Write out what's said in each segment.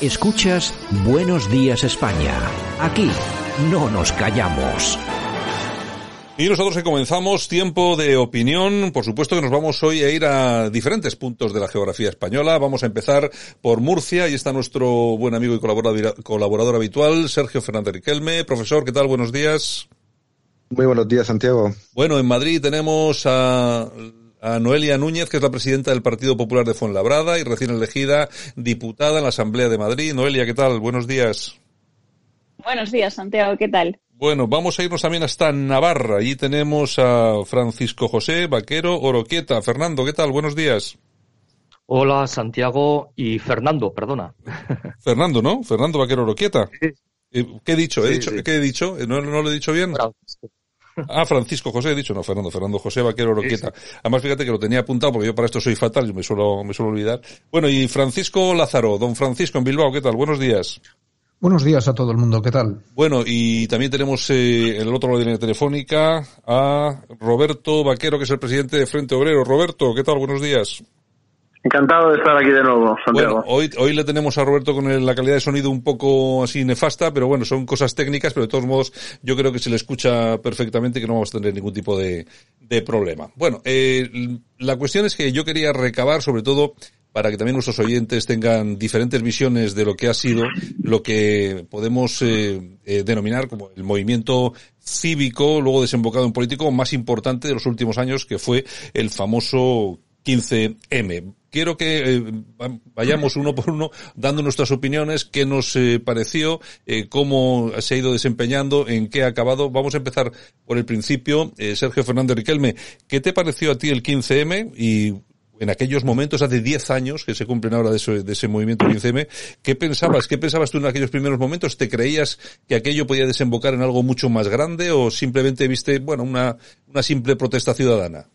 Escuchas Buenos Días España. Aquí no nos callamos. Y nosotros que comenzamos tiempo de opinión, por supuesto que nos vamos hoy a ir a diferentes puntos de la geografía española. Vamos a empezar por Murcia y está nuestro buen amigo y colaborador, colaborador habitual, Sergio Fernández Riquelme. Profesor, ¿qué tal? Buenos días. Muy buenos días, Santiago. Bueno, en Madrid tenemos a a Noelia Núñez, que es la presidenta del Partido Popular de Fuenlabrada y recién elegida diputada en la Asamblea de Madrid. Noelia, ¿qué tal? Buenos días. Buenos días, Santiago, ¿qué tal? Bueno, vamos a irnos también hasta Navarra. Allí tenemos a Francisco José Vaquero Oroquieta. Fernando, ¿qué tal? Buenos días. Hola, Santiago y Fernando, perdona. Fernando, ¿no? Fernando Vaquero Oroquieta. Eh, ¿Qué he dicho? ¿He dicho? ¿Qué he dicho? ¿No, ¿No, lo he dicho bien? Ah, Francisco José, he dicho, no, Fernando, Fernando José Vaquero Roqueta. Además, fíjate que lo tenía apuntado porque yo para esto soy fatal, yo me suelo, me suelo olvidar. Bueno, y Francisco Lázaro, don Francisco en Bilbao, ¿qué tal? Buenos días. Buenos días a todo el mundo, ¿qué tal? Bueno, y también tenemos eh, en el otro lado de la línea telefónica a Roberto Vaquero, que es el presidente de Frente Obrero. Roberto, ¿qué tal? Buenos días. Encantado de estar aquí de nuevo, Santiago. Bueno, hoy, hoy le tenemos a Roberto con la calidad de sonido un poco así nefasta, pero bueno, son cosas técnicas, pero de todos modos yo creo que se le escucha perfectamente que no vamos a tener ningún tipo de, de problema. Bueno, eh, la cuestión es que yo quería recabar sobre todo para que también nuestros oyentes tengan diferentes visiones de lo que ha sido lo que podemos eh, eh, denominar como el movimiento cívico, luego desembocado en político, más importante de los últimos años, que fue el famoso 15M quiero que eh, vayamos uno por uno dando nuestras opiniones, qué nos eh, pareció, eh, cómo se ha ido desempeñando, en qué ha acabado. Vamos a empezar por el principio. Sergio Fernández Riquelme, ¿qué te pareció a ti el 15M y en aquellos momentos, hace 10 años que se cumplen ahora de ese, de ese movimiento 15M, ¿qué pensabas? ¿Qué pensabas tú en aquellos primeros momentos? ¿Te creías que aquello podía desembocar en algo mucho más grande o simplemente viste, bueno, una, una simple protesta ciudadana?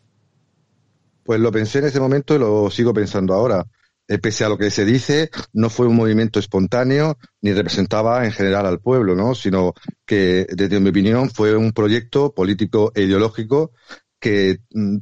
Pues lo pensé en ese momento y lo sigo pensando ahora. Eh, pese a lo que se dice, no fue un movimiento espontáneo ni representaba en general al pueblo, ¿no? Sino que, desde mi opinión, fue un proyecto político e ideológico que mm,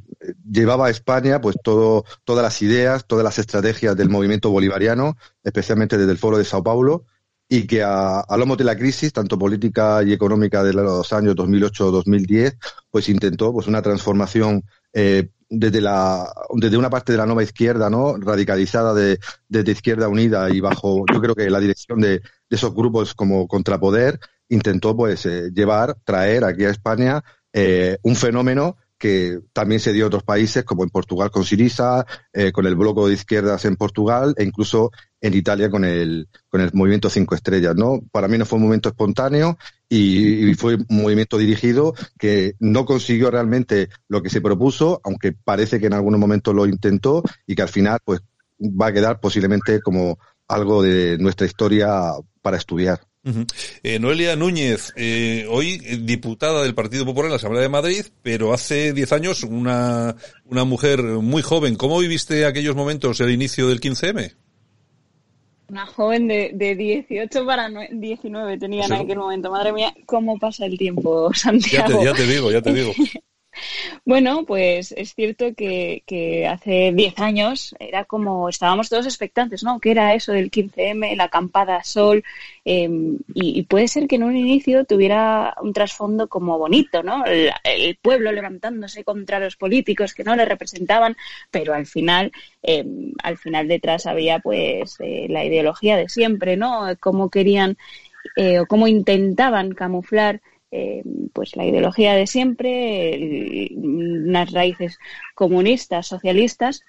llevaba a España pues todo, todas las ideas, todas las estrategias del movimiento bolivariano, especialmente desde el Foro de Sao Paulo, y que a, a lomo de la crisis, tanto política y económica de los años 2008-2010, pues intentó pues una transformación eh, desde la desde una parte de la nueva izquierda no radicalizada de desde izquierda unida y bajo yo creo que la dirección de, esos grupos como contrapoder intentó pues eh, llevar traer aquí a España eh, un fenómeno que también se dio en otros países, como en Portugal con Siriza, eh, con el bloco de izquierdas en Portugal e incluso en Italia con el, con el movimiento Cinco Estrellas. ¿no? Para mí no fue un movimiento espontáneo y, fue un movimiento dirigido que no consiguió realmente lo que se propuso, aunque parece que en algunos momentos lo intentó y que al final pues va a quedar posiblemente como algo de nuestra historia para estudiar. Eh, Noelia Núñez, eh, hoy diputada del Partido Popular en la Asamblea de Madrid, pero hace 10 años una, una mujer muy joven. ¿Cómo viviste aquellos momentos, el inicio del 15M? Una joven de, de 18 para 19 tenía en aquel momento. Madre mía, ¿cómo pasa el tiempo, Santiago? ya te digo, ya te digo. Bueno, pues es cierto que, hace 10 años era como estábamos todos expectantes, ¿no? ¿Qué era eso del 15M, la acampada sol? Em, y, puede ser que en un inicio tuviera un trasfondo como bonito, ¿no? El, pueblo levantándose contra los políticos que no le representaban, pero al final, em, al final detrás había pues eh, la ideología de siempre, ¿no? Cómo querían eh, o cómo intentaban camuflar eh, pues la ideología de siempre, unas raíces comunistas, socialistas,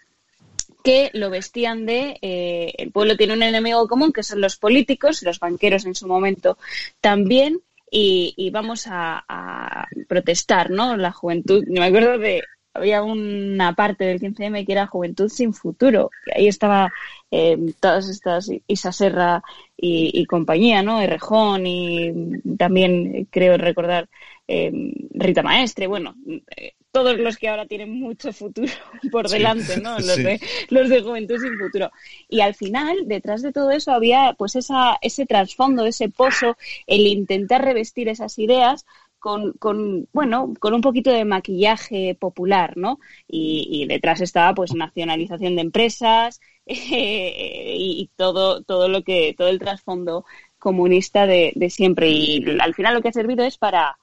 que lo vestían de eh, el pueblo tiene un enemigo común que son los políticos, los banqueros en su momento también, y, vamos a, protestar, ¿no? La juventud, me acuerdo de había una parte del 15M que era Juventud sin Futuro, ahí estaba eh, todas estas, Isa Serra y, compañía, ¿no? Errejón y también creo recordar eh, Rita Maestre, bueno, eh, todos los que ahora tienen mucho futuro por delante, ¿no? Los, de, los de Juventud sin Futuro. Y al final, detrás de todo eso había pues esa, ese trasfondo, ese pozo, el intentar revestir esas ideas con, con, bueno, con un poquito de maquillaje popular, ¿no? Y, detrás estaba, pues, nacionalización de empresas, y, todo, todo lo que, todo el trasfondo comunista de, siempre. Y al final lo que ha servido es para,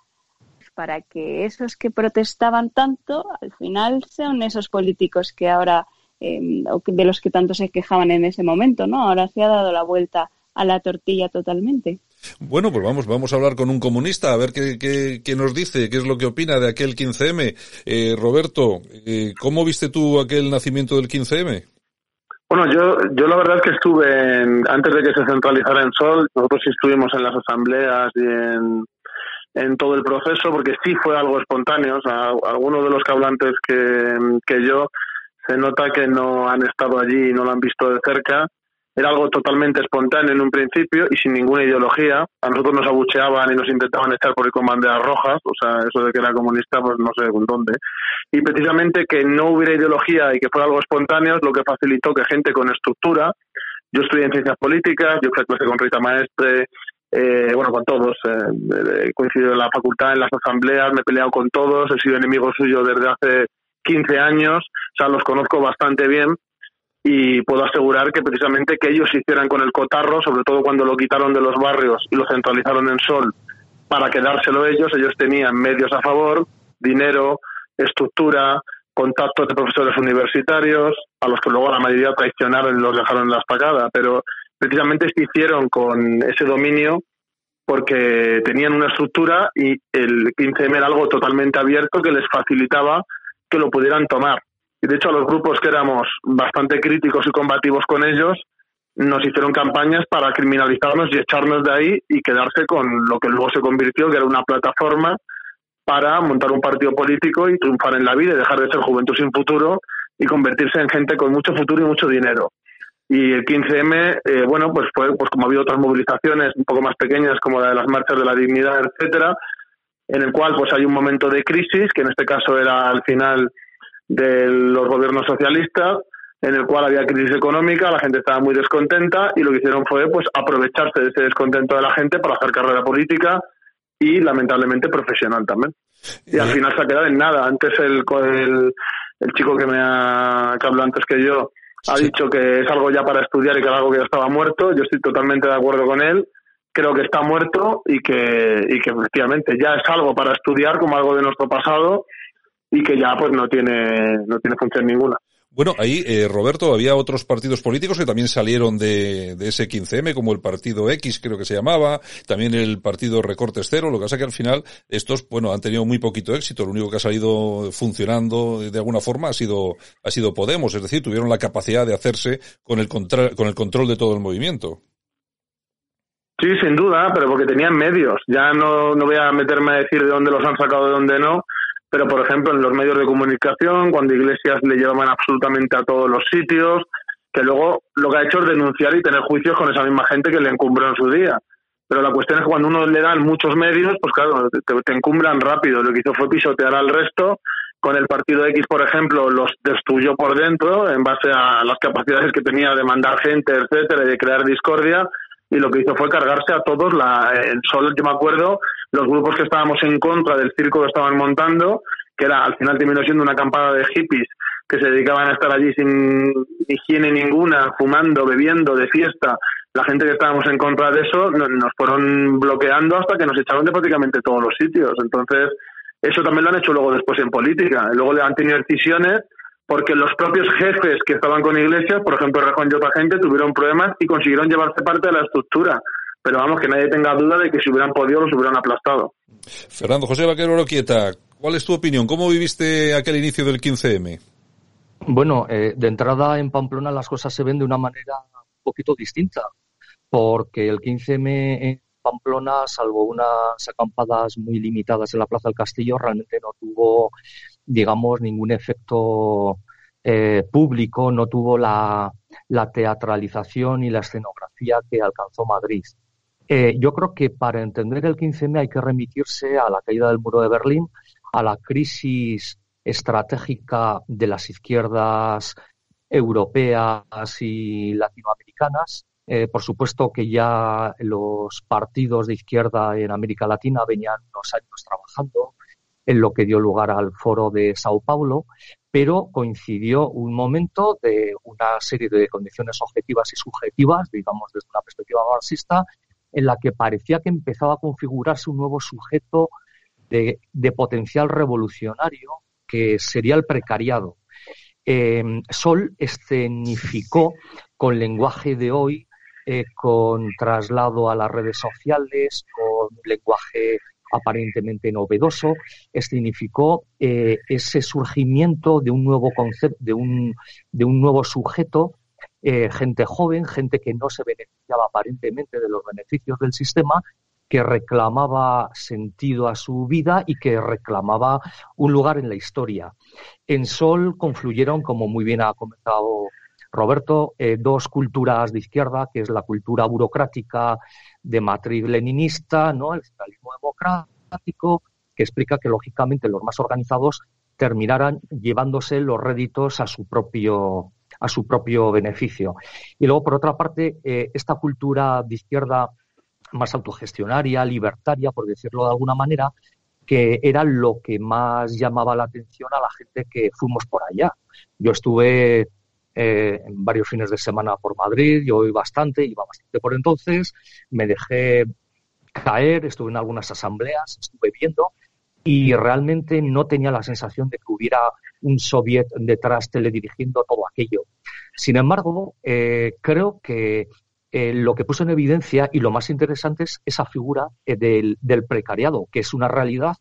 para que esos que protestaban tanto, al final sean esos políticos que ahora, em, de los que tanto se quejaban en ese momento, ¿no? Ahora se ha dado la vuelta a la tortilla totalmente. Bueno, pues vamos, vamos a hablar con un comunista, a ver qué, qué, nos dice, qué es lo que opina de aquel 15M. Eh, Roberto, eh, ¿cómo viste tú aquel nacimiento del 15M? Bueno, yo, yo la verdad es que estuve, antes de que se centralizara en Sol, nosotros sí estuvimos en las asambleas y en, en todo el proceso, porque sí fue algo espontáneo. O sea, algunos de los que hablantes que, que yo se nota que no han estado allí y no lo han visto de cerca era algo totalmente espontáneo en un principio y sin ninguna ideología. A nosotros nos abucheaban y nos intentaban echar por ir con banderas rojas, o sea, eso de que era comunista, pues no sé dónde. Y precisamente que no hubiera ideología y que fuera algo espontáneo es lo que facilitó que gente con estructura, yo estudié en ciencias políticas, yo fui clase con Rita Maestre, eh, bueno, con todos, eh, he coincidido en la facultad, en las asambleas, me he peleado con todos, he sido enemigo suyo desde hace 15 años, o sea, los conozco bastante bien y puedo asegurar que precisamente que ellos hicieran con el cotarro, sobre todo cuando lo quitaron de los barrios y lo centralizaron en Sol para quedárselo ellos, ellos tenían medios a favor, dinero, estructura, contactos de profesores universitarios, a los que luego la mayoría traicionaron y los dejaron en la espacada, pero precisamente se hicieron con ese dominio porque tenían una estructura y el 15M era algo totalmente abierto que les facilitaba que lo pudieran tomar. Y de hecho a los grupos que éramos bastante críticos y combativos con ellos, nos hicieron campañas para criminalizarnos y echarnos de ahí y quedarse con lo que luego se convirtió, que era una plataforma para montar un partido político y triunfar en la vida y dejar de ser juventud sin futuro y convertirse en gente con mucho futuro y mucho dinero. Y el 15M, eh, bueno, pues fue, pues como ha habido otras movilizaciones un poco más pequeñas, como la de las marchas de la dignidad, etcétera, en el cual pues hay un momento de crisis, que en este caso era al final de los gobiernos socialistas, en el cual había crisis económica, la gente estaba muy descontenta y lo que hicieron fue pues aprovecharse de ese descontento de la gente para hacer carrera política y lamentablemente profesional también. Y al final se ha quedado en nada. Antes el, el, el chico que me ha que habló antes que yo ha dicho que es algo ya para estudiar y que era algo que ya estaba muerto. Yo estoy totalmente de acuerdo con él. Creo que está muerto y que, y que efectivamente ya es algo para estudiar como algo de nuestro pasado y que ya pues no tiene, no tiene función ninguna. Bueno, ahí, eh, Roberto, había otros partidos políticos que también salieron de, de, ese 15M, como el Partido X, creo que se llamaba, también el Partido Recortes Cero, lo que pasa que al final estos, bueno, han tenido muy poquito éxito, lo único que ha salido funcionando de alguna forma ha sido, ha sido Podemos, es decir, tuvieron la capacidad de hacerse con el, contra, con el control de todo el movimiento. Sí, sin duda, pero porque tenían medios. Ya no, no voy a meterme a decir de dónde los han sacado, de dónde no, pero por ejemplo en los medios de comunicación, cuando Iglesias le llevaban absolutamente a todos los sitios, que luego lo que ha hecho es denunciar y tener juicios con esa misma gente que le encumbró en su día. Pero la cuestión es que cuando uno le dan muchos medios, pues claro, te, encumbran rápido. Lo que hizo fue pisotear al resto. Con el partido X, por ejemplo, los destruyó por dentro en base a las capacidades que tenía de mandar gente, etcétera, y de crear discordia y lo que hizo fue cargarse a todos. La, el Sol, yo me acuerdo, los grupos que estábamos en contra del circo que estaban montando, que era al final terminó siendo una acampada de hippies que se dedicaban a estar allí sin higiene ninguna, fumando, bebiendo, de fiesta. La gente que estábamos en contra de eso nos fueron bloqueando hasta que nos echaron de prácticamente todos los sitios. Entonces, eso también lo han hecho luego después en política. Luego han tenido decisiones porque los propios jefes que estaban con Iglesias, por ejemplo Rejón y otra gente, tuvieron problemas y consiguieron llevarse parte de la estructura. Pero vamos, que nadie tenga duda de que si hubieran podido los hubieran aplastado. Fernando José Vaquero Loquieta, ¿cuál es tu opinión? ¿Cómo viviste aquel inicio del 15M? Bueno, eh, de entrada en Pamplona las cosas se ven de una manera un poquito distinta, porque el 15M en Pamplona, salvo unas acampadas muy limitadas en la Plaza del Castillo, realmente no tuvo digamos, ningún efecto eh, público, no tuvo la, teatralización y la escenografía que alcanzó Madrid. Eh, yo creo que para entender el 15M hay que remitirse a la caída del muro de Berlín, a la crisis estratégica de las izquierdas europeas y latinoamericanas. Eh, por supuesto que ya los partidos de izquierda en América Latina venían unos años trabajando en lo que dio lugar al foro de Sao Paulo, pero coincidió un momento de una serie de condiciones objetivas y subjetivas, digamos desde una perspectiva marxista, en la que parecía que empezaba a configurarse un nuevo sujeto de, potencial revolucionario que sería el precariado. Eh, Sol escenificó con lenguaje de hoy, eh, con traslado a las redes sociales, con lenguaje aparentemente novedoso, significó eh, ese surgimiento de un nuevo concepto, de un, de un nuevo sujeto, eh, gente joven, gente que no se beneficiaba aparentemente de los beneficios del sistema, que reclamaba sentido a su vida y que reclamaba un lugar en la historia. En Sol confluyeron, como muy bien ha comentado Roberto, eh, dos culturas de izquierda, que es la cultura burocrática de matriz leninista, ¿no? el socialismo democrático, que explica que lógicamente los más organizados terminarán llevándose los réditos a su propio a su propio beneficio. Y luego, por otra parte, eh, esta cultura de izquierda más autogestionaria, libertaria, por decirlo de alguna manera, que era lo que más llamaba la atención a la gente que fuimos por allá. Yo estuve eh, en varios fines de semana por Madrid, yo iba bastante, iba bastante por entonces, me dejé caer, estuve en algunas asambleas, estuve viendo y realmente no tenía la sensación de que hubiera un soviet detrás teledirigiendo todo aquello. Sin embargo, eh, creo que eh, lo que puso en evidencia y lo más interesante es esa figura del, del, precariado, que es una realidad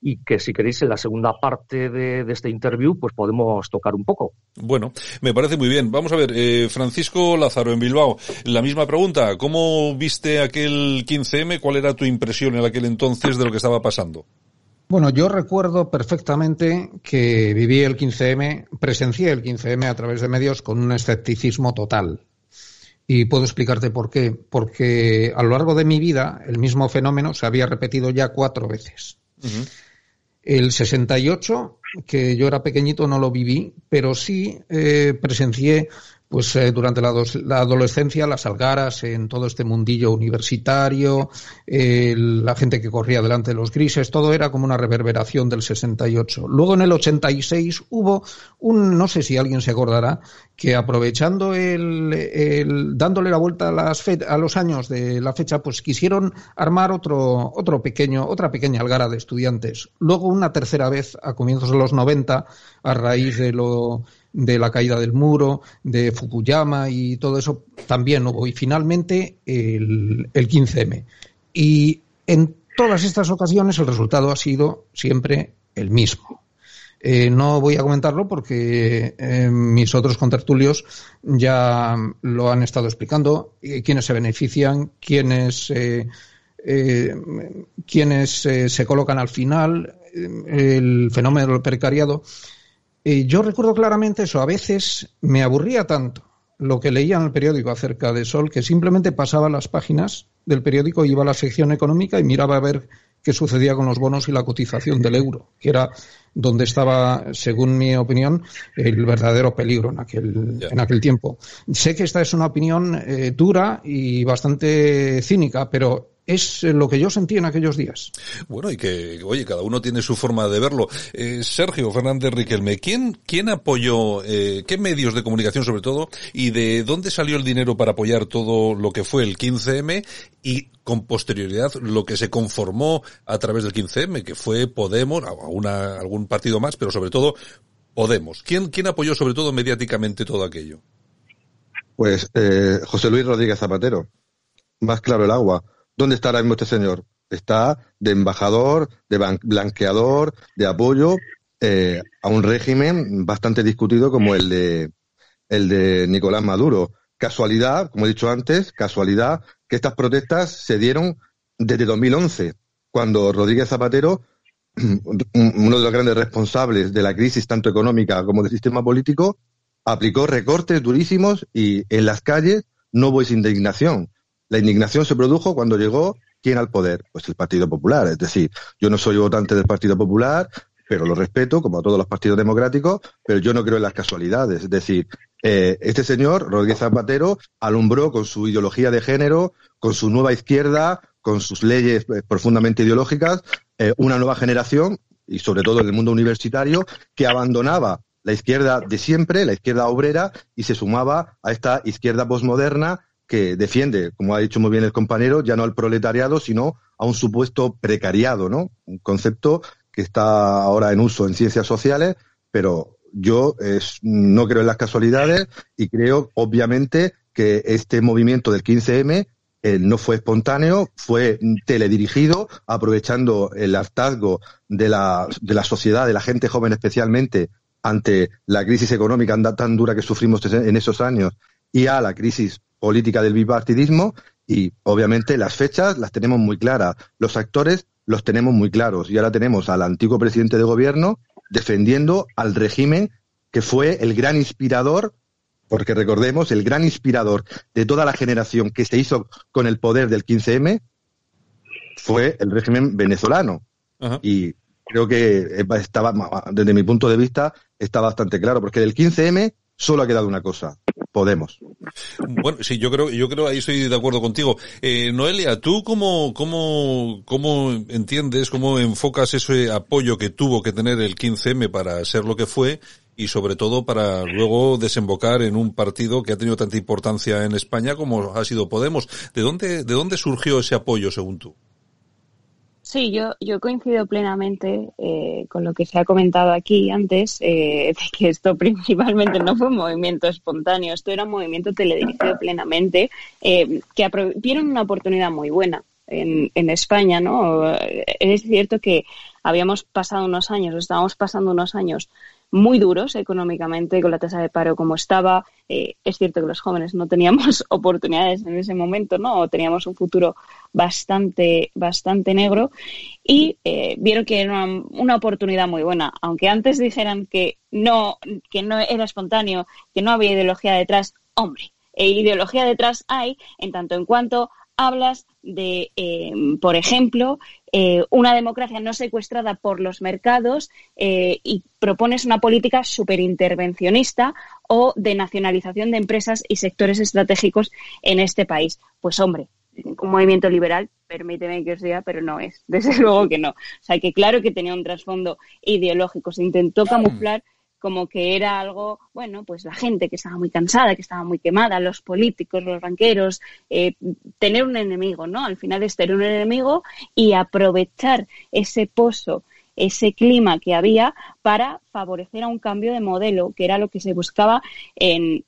y que si queréis en la segunda parte de, este interview pues podemos tocar un poco. Bueno, me parece muy bien. Vamos a ver, eh, Francisco Lázaro en Bilbao, la misma pregunta, ¿cómo viste aquel 15M? ¿Cuál era tu impresión en aquel entonces de lo que estaba pasando? Bueno, yo recuerdo perfectamente que viví el 15M, presencié el 15M a través de medios con un escepticismo total. Y puedo explicarte por qué. Porque a lo largo de mi vida el mismo fenómeno se había repetido ya cuatro veces. El 68, que yo era pequeñito, no lo viví, pero sí eh, presencié pues eh, durante la, adolescencia las algaras en todo este mundillo universitario, la gente que corría delante de los grises, todo era como una reverberación del 68. Luego en el 86 hubo un, no sé si alguien se acordará, que aprovechando el, dándole la vuelta a, las a los años de la fecha, pues quisieron armar otro, otro pequeño, otra pequeña algara de estudiantes. Luego una tercera vez a comienzos de los 90, a raíz de lo de la caída del muro, de Fukuyama y todo eso también hubo. Y finalmente el, el 15M. Y en todas estas ocasiones el resultado ha sido siempre el mismo. Eh, no voy a comentarlo porque eh, mis otros contertulios ya lo han estado explicando, eh, quiénes se benefician, quiénes, quiénes se colocan al final, el fenómeno del precariado yo recuerdo claramente eso. A veces me aburría tanto lo que leía en el periódico acerca de Sol que simplemente pasaba las páginas del periódico, iba a la sección económica y miraba a ver qué sucedía con los bonos y la cotización del euro, que era donde estaba, según mi opinión, el verdadero peligro en aquel, en aquel tiempo. Sé que esta es una opinión eh, dura y bastante cínica, pero es lo que yo sentí en aquellos días. Bueno, y que, oye, cada uno tiene su forma de verlo. Eh, Sergio Fernández Riquelme, ¿quién, quién apoyó, eh, qué medios de comunicación sobre todo, y de dónde salió el dinero para apoyar todo lo que fue el 15M y con posterioridad lo que se conformó a través del 15M, que fue Podemos, una, algún partido más, pero sobre todo Podemos. ¿Quién, quién apoyó sobre todo mediáticamente todo aquello? Pues eh, José Luis Rodríguez Zapatero. Más claro el agua ¿Dónde está ahora mismo este señor? Está de embajador, de blanqueador, de apoyo eh, a un régimen bastante discutido como el de, el de Nicolás Maduro. Casualidad, como he dicho antes, casualidad que estas protestas se dieron desde 2011, cuando Rodríguez Zapatero, uno de los grandes responsables de la crisis tanto económica como del sistema político, aplicó recortes durísimos y en las calles no hubo indignación. La indignación se produjo cuando llegó quién al poder, pues el Partido Popular. Es decir, yo no soy votante del Partido Popular, pero lo respeto, como a todos los partidos democráticos, pero yo no creo en las casualidades. Es decir, eh, este señor, Rodríguez Zapatero, alumbró con su ideología de género, con su nueva izquierda, con sus leyes eh, profundamente ideológicas, eh, una nueva generación y sobre todo en el mundo universitario, que abandonaba la izquierda de siempre, la izquierda obrera, y se sumaba a esta izquierda posmoderna que defiende, como ha dicho muy bien el compañero, ya no al proletariado, sino a un supuesto precariado, ¿no? Un concepto que está ahora en uso en ciencias sociales, pero yo no creo en las casualidades y creo, obviamente, que este movimiento del 15M eh, no fue espontáneo, fue teledirigido, aprovechando el hartazgo de la, de la sociedad, de la gente joven especialmente, ante la crisis económica tan dura que sufrimos en esos años y a la crisis política del bipartidismo. Y obviamente las fechas las tenemos muy claras, los actores los tenemos muy claros. Y ahora tenemos al antiguo presidente de gobierno defendiendo al régimen que fue el gran inspirador porque recordemos, el gran inspirador de toda la generación que se hizo con el poder del 15M fue el régimen venezolano. Y creo que estaba, desde mi punto de vista, está bastante claro, porque del 15M solo ha quedado una cosa, Podemos. Bueno, sí, yo creo, yo creo ahí estoy de acuerdo contigo. Eh, Noelia, ¿tú cómo, cómo, cómo entiendes, cómo enfocas ese apoyo que tuvo que tener el 15M para ser lo que fue y sobre todo para luego desembocar en un partido que ha tenido tanta importancia en España como ha sido Podemos. ¿De dónde, de dónde surgió ese apoyo según tú? Sí, yo, yo coincido plenamente eh, con lo que se ha comentado aquí antes, eh, de que esto principalmente no fue un movimiento espontáneo, esto era un movimiento teledirigido plenamente, eh, que vieron una oportunidad muy buena en, en España, ¿no? Es cierto que habíamos pasado unos años, estábamos pasando unos años muy duros económicamente, con la tasa de paro como estaba. Eh, es cierto que los jóvenes no teníamos oportunidades en ese momento, ¿no? teníamos un futuro bastante, bastante negro y eh, vieron que era una, oportunidad muy buena. Aunque antes dijeran que no, que no era espontáneo, que no había ideología detrás, hombre, e ideología detrás hay en tanto en cuanto hablas de, eh, por ejemplo, eh, una democracia no secuestrada por los mercados eh, y propones una política superintervencionista o de nacionalización de empresas y sectores estratégicos en este país. Pues hombre, un movimiento liberal, permíteme que os diga, pero no es, desde luego que no. O sea, que claro que tenía un trasfondo ideológico, se intentó camuflar como que era algo, bueno, pues la gente que estaba muy cansada, que estaba muy quemada, los políticos, los banqueros, eh, tener un enemigo, ¿no? Al final es tener un enemigo y aprovechar ese pozo, ese clima que había para favorecer a un cambio de modelo, que era lo que se buscaba en,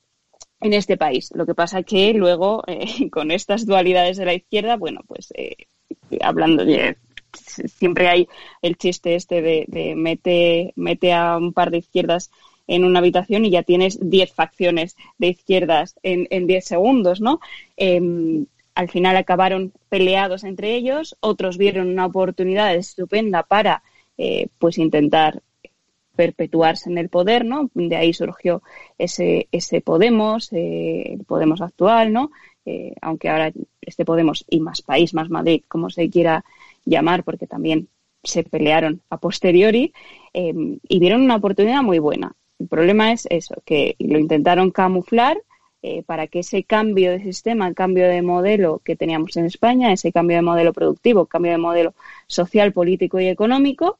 en este país. Lo que pasa que luego, eh, con estas dualidades de la izquierda, bueno, pues eh, hablando de siempre hay el chiste este de, mete, mete a un par de izquierdas en una habitación y ya tienes 10 facciones de izquierdas en 10 segundos, ¿no? Em, al final acabaron peleados entre ellos, otros vieron una oportunidad estupenda para eh, pues intentar perpetuarse en el poder, ¿no? De ahí surgió ese, ese Podemos, eh, el Podemos actual, ¿no? Eh, aunque ahora este Podemos y más país, más Madrid, como se quiera llamar, porque también se pelearon a posteriori em, y vieron una oportunidad muy buena. El problema es eso, que lo intentaron camuflar eh, para que ese cambio de sistema, el cambio de modelo que teníamos en España, ese cambio de modelo productivo, cambio de modelo social, político y económico,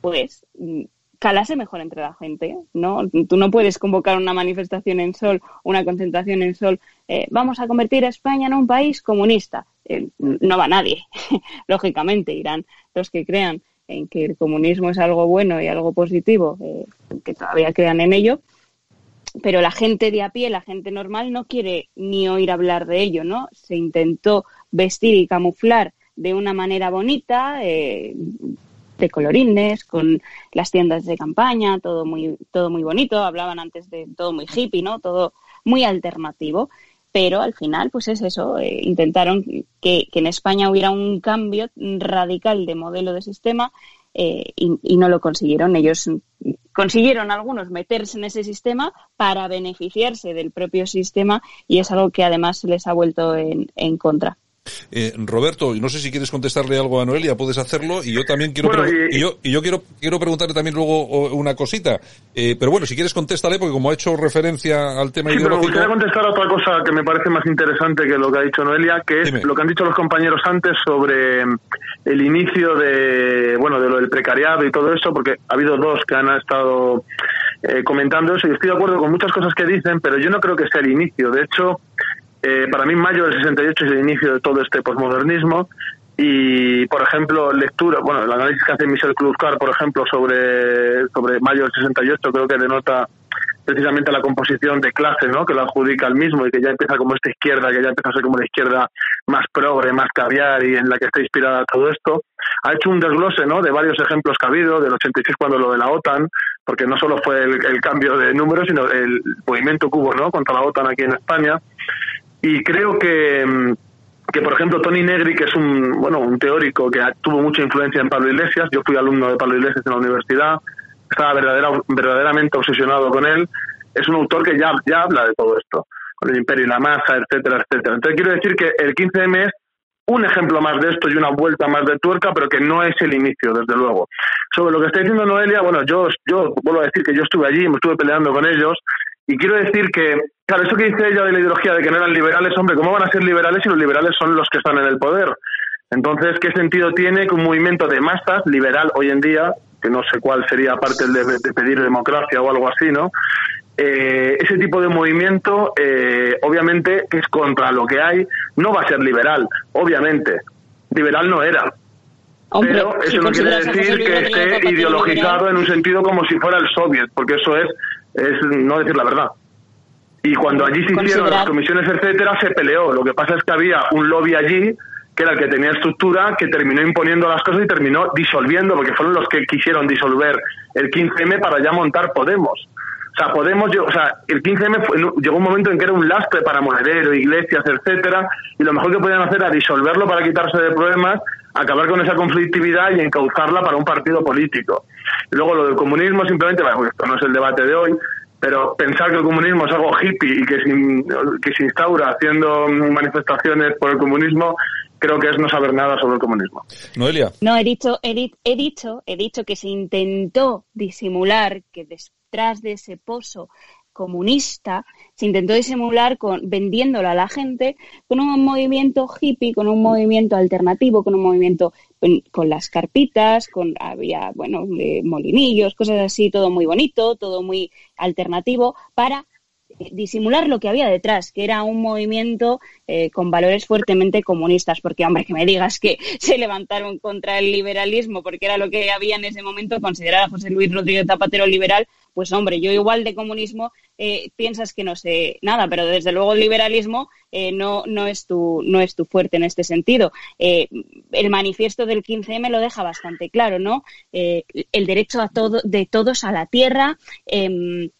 pues mm, calase mejor entre la gente, ¿no? Tú no puedes convocar una manifestación en Sol, una concentración en Sol, eh, vamos a convertir a España en un país comunista. Eh, no va nadie, lógicamente, irán los que crean en que el comunismo es algo bueno y algo positivo, eh, que todavía crean en ello, pero la gente de a pie, la gente normal, no quiere ni oír hablar de ello, ¿no? Se intentó vestir y camuflar de una manera bonita, de colorines, con las tiendas de campaña, todo muy, todo muy bonito. Hablaban antes de todo muy hippie, ¿no? Todo muy alternativo. Pero al final, pues es eso, eh, intentaron que, en España hubiera un cambio radical de modelo de sistema eh, y, no lo consiguieron. Ellos consiguieron algunos meterse en ese sistema para beneficiarse del propio sistema y es algo que además les ha vuelto en, en contra. Eh, Roberto, no sé si quieres contestarle algo a Noelia, puedes hacerlo y yo también quiero Bueno, y- y, yo y yo quiero quiero preguntarle también luego una cosita. Eh, pero bueno, si quieres contéstale porque como ha hecho referencia al tema Sí, pero me ideológico. gustaría contestar otra cosa que me parece más interesante que lo que ha dicho Noelia, que es Dime. lo que han dicho los compañeros antes sobre mm, el inicio de, bueno, de lo del precariado y todo eso, porque ha habido dos que han estado eh, comentando eso y estoy de acuerdo con muchas cosas que dicen, pero yo no creo que sea el inicio. De hecho, eh, para mí mayo del 68 es el inicio de todo este posmodernismo y, por ejemplo, lectura, bueno, el análisis que hace Michel Kluskar, por ejemplo, sobre, sobre mayo del 68 creo que denota precisamente la composición de clase, ¿no? Que lo adjudica al mismo y que ya empieza como esta izquierda, que ya empieza a ser como la izquierda más progre, más caviar y en la que está inspirada todo esto. Ha hecho un desglose, ¿no? De varios ejemplos que ha habido, del 86 cuando lo de la OTAN, porque no solo fue el, el cambio de números, sino el movimiento hubo, ¿no? Contra la OTAN aquí en España. Y creo que, mm, que por ejemplo, Tony Negri, que es un, bueno, un teórico que tuvo mucha influencia en Pablo Iglesias, yo fui alumno de Pablo Iglesias en la universidad, estaba verdadera, verdaderamente obsesionado con él, es un autor que ya, ya habla de todo esto, con el imperio y la masa, etcétera, etcétera. Entonces quiero decir que el 15M es un ejemplo más de esto y una vuelta más de tuerca, pero que no es el inicio, desde luego. Sobre lo que está diciendo Noelia, bueno, yo, yo vuelvo a decir que yo estuve allí, me estuve peleando con ellos, y quiero decir que, claro, eso que dice ella de la ideología de que no eran liberales, hombre, ¿cómo van a ser liberales si los liberales son los que están en el poder? Entonces, ¿qué sentido tiene que un movimiento de masas liberal hoy en día, que no sé cuál sería aparte el de, de pedir democracia o algo así, ¿no? Eh, ese tipo de movimiento, eh, obviamente, que es contra lo que hay, no va a ser liberal, obviamente. Liberal no era. Hombre, Pero si eso no quiere decir que esté ideologizado liberal, en un sentido como si fuera el soviet, porque eso es, es no decir la verdad. Y cuando allí se hicieron las comisiones, etcétera, se peleó. Lo que pasa es que había un lobby allí que era el que tenía estructura, que terminó imponiendo las cosas y terminó disolviendo, porque fueron los que quisieron disolver el 15M para ya montar Podemos. O sea, Podemos, o sea, el 15M fue- llegó un momento en que era un lastre para Monedero, iglesias, etcétera, y lo mejor que podían hacer era disolverlo para quitarse de problemas, acabar con esa conflictividad y encauzarla para un partido político. Y luego lo del comunismo simplemente, bueno, esto no es el debate de hoy, pero pensar que el comunismo es algo hippie y que se, in- que se instaura haciendo manifestaciones por el comunismo, creo que es no saber nada sobre el comunismo. Noelia. No, he dicho, he, di- he dicho, he dicho que se intentó disimular que detrás de ese pozo comunista se intentó disimular con vendiéndolo a la gente con un movimiento hippie, con un movimiento alternativo, con un movimiento con, las carpitas, con había bueno molinillos, cosas así, todo muy bonito, todo muy alternativo para eh, disimular lo que había detrás, que era un movimiento eh, con valores fuertemente comunistas, porque hombre, que me digas que se levantaron contra el liberalismo, porque era lo que había en ese momento, considerar a José Luis Rodríguez Zapatero liberal, pues hombre, yo igual de comunismo eh, piensas que no sé nada, pero desde luego el liberalismo eh, no, no, es tu, no es tu fuerte en este sentido. Eh, el manifiesto del 15M lo deja bastante claro, ¿no? El derecho a todo, de todos a la tierra, em,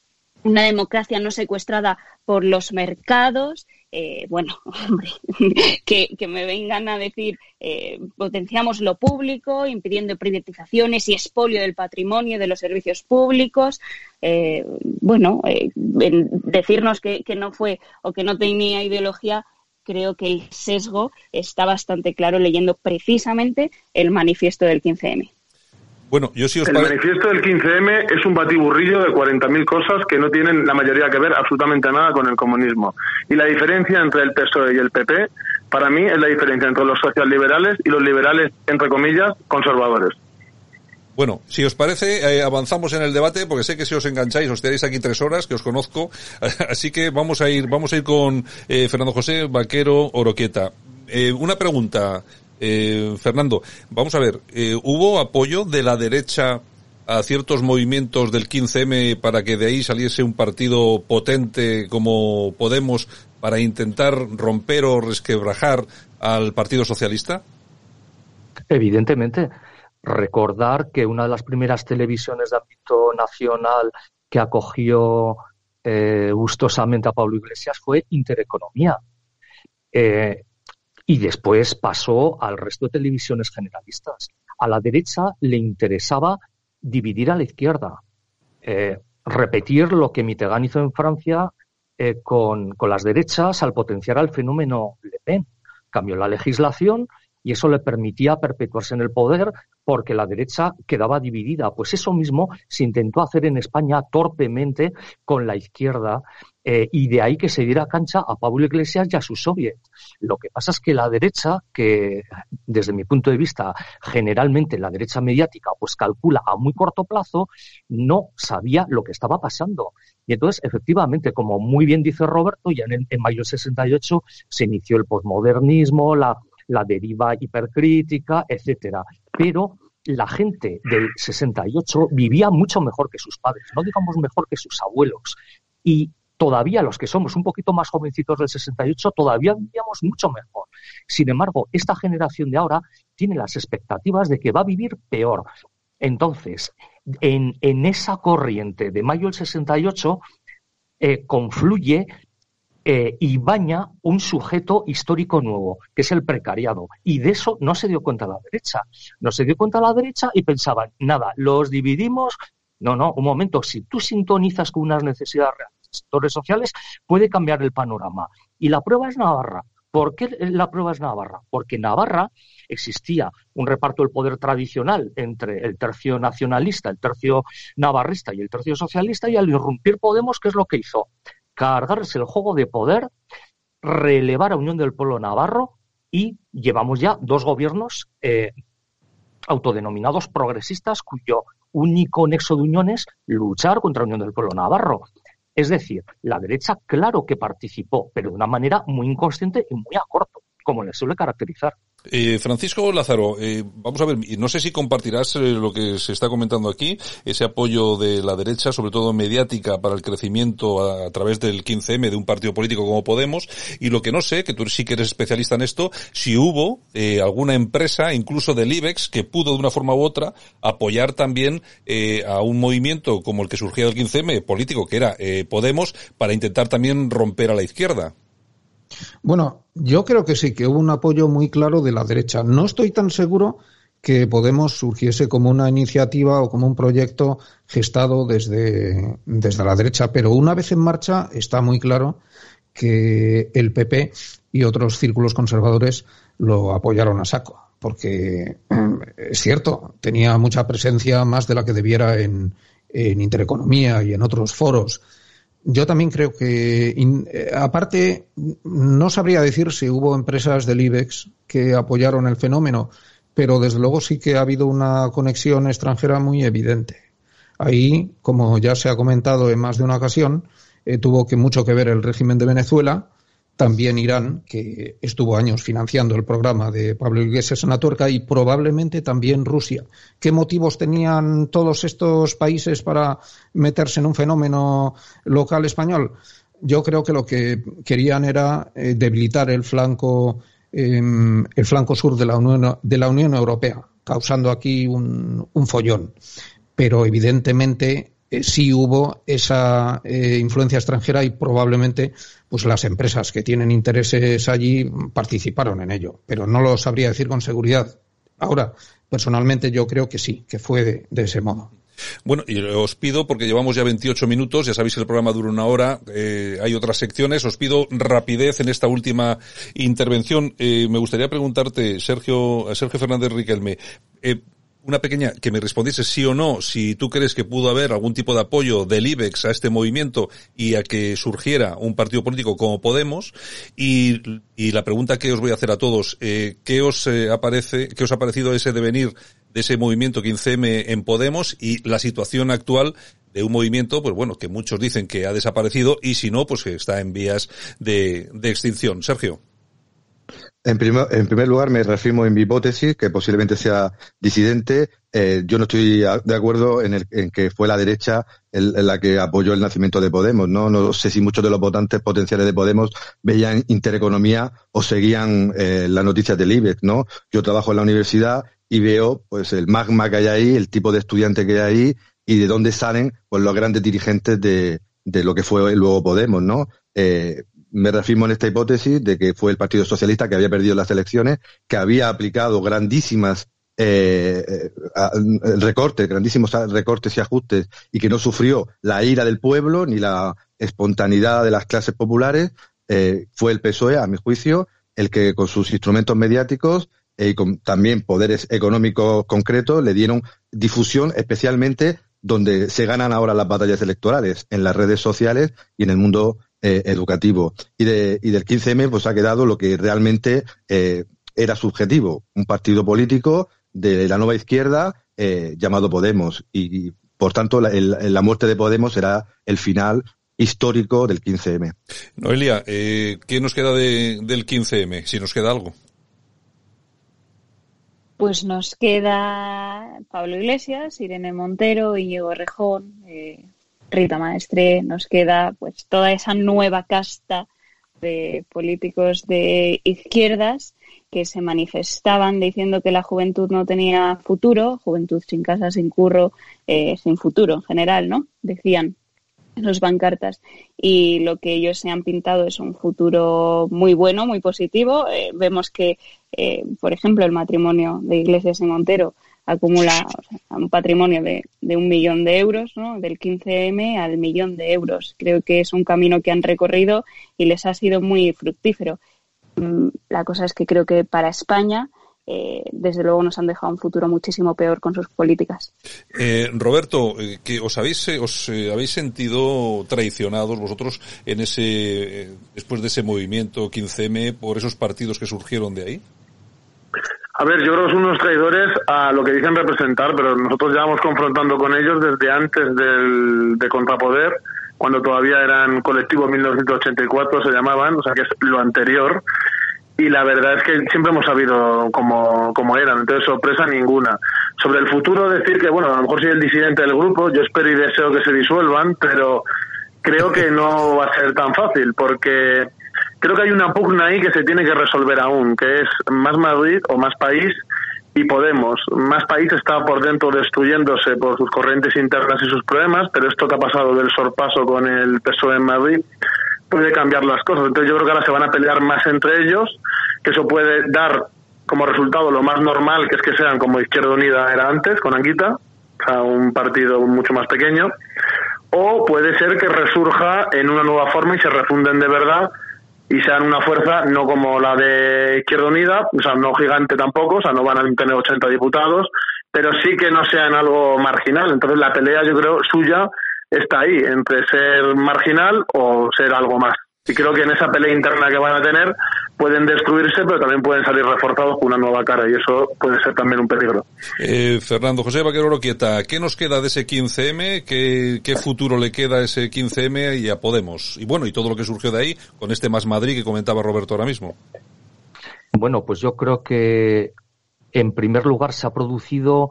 una democracia no secuestrada por los mercados. Eh, bueno, hombre, que, que, me vengan a decir eh, potenciamos lo público, impidiendo privatizaciones y expolio del patrimonio de los servicios públicos. Eh, bueno, decirnos que, que no fue o que no tenía ideología creo que el sesgo está bastante claro leyendo precisamente el manifiesto del 15M. Bueno, yo sí os El manifiesto del 15M es un batiburrillo de 40.000 cosas que no tienen la mayoría que ver absolutamente nada con el comunismo. Y la diferencia entre el PSOE y el PP, para mí, es la diferencia entre los socialliberales y los liberales, entre comillas, conservadores. Bueno, si os parece, eh, avanzamos en el debate, porque sé que si os engancháis os quedaréis aquí tres horas, que os conozco. Así que vamos a ir, vamos a ir con eh, Fernando José Vaquero Oroqueta. Eh, una pregunta, eh, Fernando. Vamos a ver, eh, ¿hubo apoyo de la derecha a ciertos movimientos del 15M para que de ahí saliese un partido potente como Podemos para intentar romper o resquebrajar al Partido Socialista? Evidentemente. Recordar que una de las primeras televisiones de ámbito nacional que acogió eh, gustosamente a Pablo Iglesias fue Intereconomía. Y después pasó al resto de televisiones generalistas. A la derecha le interesaba dividir a la izquierda, eh, repetir lo que Mitterrand hizo en Francia eh, con, con, las derechas al potenciar al fenómeno Le Pen. cambió la legislación y eso le permitía perpetuarse en el poder porque la derecha quedaba dividida. Pues eso mismo se intentó hacer en España torpemente con la izquierda eh, y de ahí que se diera cancha a Pablo Iglesias y a su soviet. Lo que pasa es que la derecha, que desde mi punto de vista generalmente la derecha mediática pues calcula a muy corto plazo, no sabía lo que estaba pasando. Y entonces, efectivamente, como muy bien dice Roberto, ya en, en mayo del 68 se inició el posmodernismo, la la deriva hipercrítica, etcétera. Pero la gente del 68 vivía mucho mejor que sus padres, no digamos mejor que sus abuelos. Y todavía los que somos un poquito más jovencitos del 68 todavía vivíamos mucho mejor. Sin embargo, esta generación de ahora tiene las expectativas de que va a vivir peor. Entonces, en, esa corriente de mayo del 68 eh, confluye eh, y baña un sujeto histórico nuevo, que es el precariado. Y de eso no se dio cuenta la derecha. No se dio cuenta la derecha y pensaban, nada, los dividimos. No, no, un momento, si tú sintonizas con unas necesidades reales sectores sociales, puede cambiar el panorama. Y la prueba es Navarra. ¿Por qué la prueba es Navarra? Porque en Navarra existía un reparto del poder tradicional entre el tercio nacionalista, el tercio navarrista y el tercio socialista, y al irrumpir Podemos, ¿qué es lo que hizo? cargarse el juego de poder, relevar a Unión del Pueblo Navarro y llevamos ya dos gobiernos eh, autodenominados progresistas cuyo único nexo de unión es luchar contra Unión del Pueblo Navarro. Es decir, la derecha claro que participó, pero de una manera muy inconsciente y muy a corto, como le suele caracterizar. Eh, Francisco Lázaro, eh, vamos a ver, no sé si compartirás eh, lo que se está comentando aquí, ese apoyo de la derecha, sobre todo mediática, para el crecimiento a, través del 15M de un partido político como Podemos, y lo que no sé, que tú sí que eres especialista en esto, si hubo eh, alguna empresa, incluso del IBEX, que pudo de una forma u otra apoyar también eh, a un movimiento como el que surgía del 15M político, que era Podemos, para intentar también romper a la izquierda. Bueno, yo creo que sí, que hubo un apoyo muy claro de la derecha. No estoy tan seguro que Podemos surgiese como una iniciativa o como un proyecto gestado desde, desde la derecha, pero una vez en marcha está muy claro que el PP y otros círculos conservadores lo apoyaron a saco, porque es cierto, tenía mucha presencia más de la que debiera en, en Intereconomía y en otros foros yo también creo que, eh, aparte, no sabría decir si hubo empresas del IBEX que apoyaron el fenómeno, pero desde luego sí que ha habido una conexión extranjera muy evidente. Ahí, como ya se ha comentado en más de una ocasión, eh, tuvo que mucho que ver el régimen de Venezuela, también Irán, que estuvo años financiando el programa de Pablo Iglesias en la tuerca, y probablemente también Rusia. ¿Qué motivos tenían todos estos países para meterse en un fenómeno local español? Yo creo que lo que querían era eh, debilitar el flanco, em, el flanco sur de la, Unión, de la Unión Europea, causando aquí un, un follón. Pero evidentemente eh, sí hubo esa eh, influencia extranjera y probablemente pues las empresas que tienen intereses allí participaron en ello, pero no lo sabría decir con seguridad. Ahora, personalmente yo creo que sí, que fue de, ese modo. Bueno, y os pido, porque llevamos ya 28 minutos, ya sabéis que el programa dura una hora, eh, hay otras secciones, os pido rapidez en esta última intervención. me gustaría preguntarte, Sergio, Sergio Fernández Riquelme, una pequeña, que me respondiese sí o no, si tú crees que pudo haber algún tipo de apoyo del IBEX a este movimiento y a que surgiera un partido político como Podemos. Y, y la pregunta que os voy a hacer a todos, eh, ¿qué os eh, aparece, qué os ha parecido ese devenir de ese movimiento 15M en Podemos y la situación actual de un movimiento, pues bueno, que muchos dicen que ha desaparecido y si no, pues que está en vías de, de extinción. Sergio. En primer, en primer lugar, me reafirmo en mi hipótesis, que posiblemente sea disidente. Eh, yo no estoy de acuerdo en, el, en que fue la derecha en, la que apoyó el nacimiento de Podemos. ¿no? no sé si muchos de los votantes potenciales de Podemos veían intereconomía o seguían eh, las noticias del IBEX. ¿no? Yo trabajo en la universidad y veo pues el magma que hay ahí, el tipo de estudiante que hay ahí y de dónde salen pues, los grandes dirigentes de, de lo que fue luego Podemos. ¿no? Eh, me reafirmo en esta hipótesis de que fue el Partido Socialista que había perdido las elecciones, que había aplicado grandísimas eh, eh recortes, grandísimos recortes y ajustes y que no sufrió la ira del pueblo ni la espontaneidad de las clases populares, eh, fue el PSOE, a mi juicio, el que con sus instrumentos mediáticos y con también poderes económicos concretos le dieron difusión especialmente donde se ganan ahora las batallas electorales, en las redes sociales y en el mundo eh, educativo. Y, de, y del 15M pues ha quedado lo que realmente eh, era subjetivo, un partido político de la nueva izquierda eh, llamado Podemos. Y, por tanto la, la, muerte de Podemos será el final histórico del 15M. Noelia, eh, ¿qué nos queda de, del 15M? Si nos queda algo. Pues nos queda Pablo Iglesias, Irene Montero, Íñigo Rejón, eh, Rita Maestre, nos queda pues toda esa nueva casta de políticos de izquierdas que se manifestaban diciendo que la juventud no tenía futuro, juventud sin casa, sin curro, eh, sin futuro en general, ¿no? Decían los bancartas y lo que ellos se han pintado es un futuro muy bueno, muy positivo. Eh, vemos que, eh, por ejemplo, el matrimonio de Iglesias y Montero acumula un patrimonio de, de, un millón de euros, ¿no? del 15M al millón de euros. Creo que es un camino que han recorrido y les ha sido muy fructífero. Mm, la cosa es que creo que para España eh, desde luego nos han dejado un futuro muchísimo peor con sus políticas. Eh, Roberto, eh, que os habéis eh, os habéis sentido traicionados vosotros en ese después de ese movimiento 15M por esos partidos que surgieron de ahí. A ver, yo creo que son unos traidores a lo que dicen representar, pero nosotros ya vamos confrontando con ellos desde antes del, de Contrapoder, cuando todavía eran colectivo 1984 se llamaban, o sea que es lo anterior y la verdad es que siempre hemos sabido cómo, cómo eran, entonces sorpresa ninguna. Sobre el futuro decir que, bueno, a lo mejor soy el disidente del grupo, yo espero y deseo que se disuelvan, pero creo que no va a ser tan fácil, porque creo que hay una pugna ahí que se tiene que resolver aún, que es más Madrid o más país y Podemos. Más país está por dentro destruyéndose por sus corrientes internas y sus problemas, pero esto que ha pasado del sorpaso con el PSOE en Madrid puede cambiar las cosas. Entonces yo creo que ahora se van a pelear más entre ellos, que eso puede dar como resultado lo más normal, que es que sean como Izquierda Unida era antes, con Anguita, o sea, un partido mucho más pequeño, o puede ser que resurja en una nueva forma y se refunden de verdad y sean una fuerza no como la de Izquierda Unida, o sea, no gigante tampoco, o sea, no van a tener 80 diputados, pero sí que no sean algo marginal. Entonces la pelea, yo creo, suya está ahí, entre ser marginal o ser algo más. Y creo que en esa pelea interna que van a tener pueden destruirse, pero también pueden salir reforzados con una nueva cara y eso puede ser también un peligro. Eh, Fernando José Vaquero Quieta, ¿qué nos queda de ese 15M? ¿Qué, ¿Qué futuro le queda a ese 15M y a Podemos? Y bueno, y todo lo que surgió de ahí con este Más Madrid que comentaba Roberto ahora mismo. Bueno, pues yo creo que en primer lugar se ha producido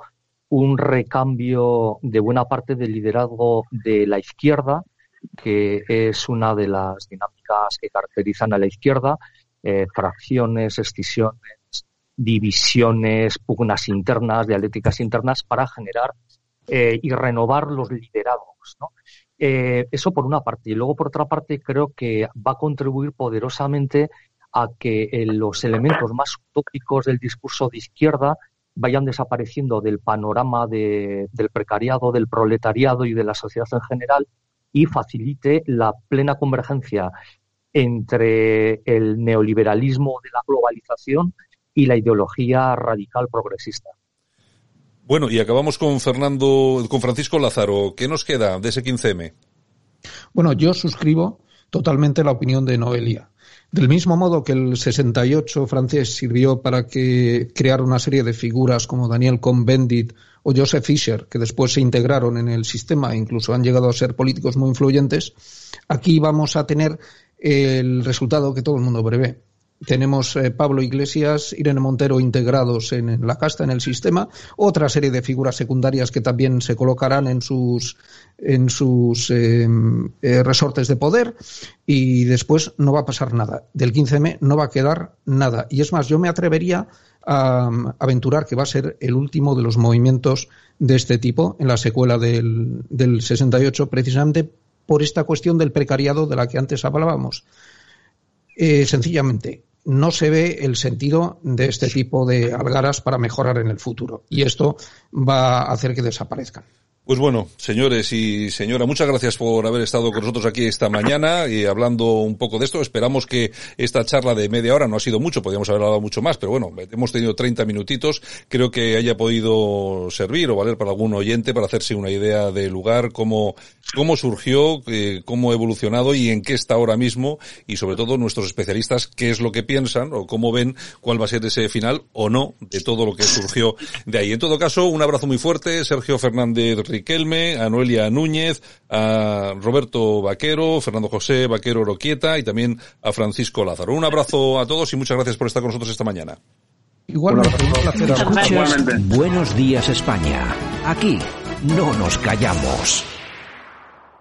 un recambio de buena parte del liderazgo de la izquierda, que es una de las dinámicas que caracterizan a la izquierda, eh, fracciones, escisiones, divisiones, pugnas internas, dialécticas internas, para generar eh, y renovar los liderazgos. ¿no? Eh, eso por una parte. Y luego, por otra parte, creo que va a contribuir poderosamente a que eh, los elementos más utópicos del discurso de izquierda vayan desapareciendo del panorama de, del precariado, del proletariado y de la sociedad en general y facilite la plena convergencia entre el neoliberalismo de la globalización y la ideología radical progresista. Bueno, y acabamos con Fernando, con Francisco Lázaro. ¿Qué nos queda de ese 15M? Bueno, yo suscribo totalmente la opinión de Noelia. Del mismo modo que el 68 francés sirvió para que crear una serie de figuras como Daniel Cohn-Bendit o Joseph Fischer, que después se integraron en el sistema e incluso han llegado a ser políticos muy influyentes, aquí vamos a tener el resultado que todo el mundo prevé. Tenemos eh, Pablo Iglesias, Irene Montero integrados en, la casta, en el sistema, otra serie de figuras secundarias que también se colocarán en sus, en sus em, eh, resortes de poder y después no va a pasar nada. Del 15M no va a quedar nada. Y es más, yo me atrevería a, a aventurar que va a ser el último de los movimientos de este tipo en la secuela del, del 68, precisamente por esta cuestión del precariado de la que antes hablábamos. Eh, sencillamente, no se ve el sentido de este tipo de algaras para mejorar en el futuro y esto va a hacer que desaparezcan. Pues bueno, señores y señora, muchas gracias por haber estado con nosotros aquí esta mañana y hablando un poco de esto. Esperamos que esta charla de media hora no ha sido mucho, podríamos haber hablado mucho más, pero bueno, hemos tenido 30 minutitos. Creo que haya podido servir o valer para algún oyente para hacerse una idea del lugar, cómo, cómo surgió, eh, cómo ha evolucionado y en qué está ahora mismo y sobre todo nuestros especialistas qué es lo que piensan o cómo ven cuál va a ser ese final o no de todo lo que surgió de ahí. En todo caso, un abrazo muy fuerte, Sergio Fernández Riquelme, a Noelia Núñez, a Roberto Vaquero, Fernando José Vaquero Roquieta y también a Francisco Lázaro. Un abrazo a todos y muchas gracias por estar con nosotros esta mañana. Igualmente, un placer. Escuchas Buenos días España. Aquí no nos callamos.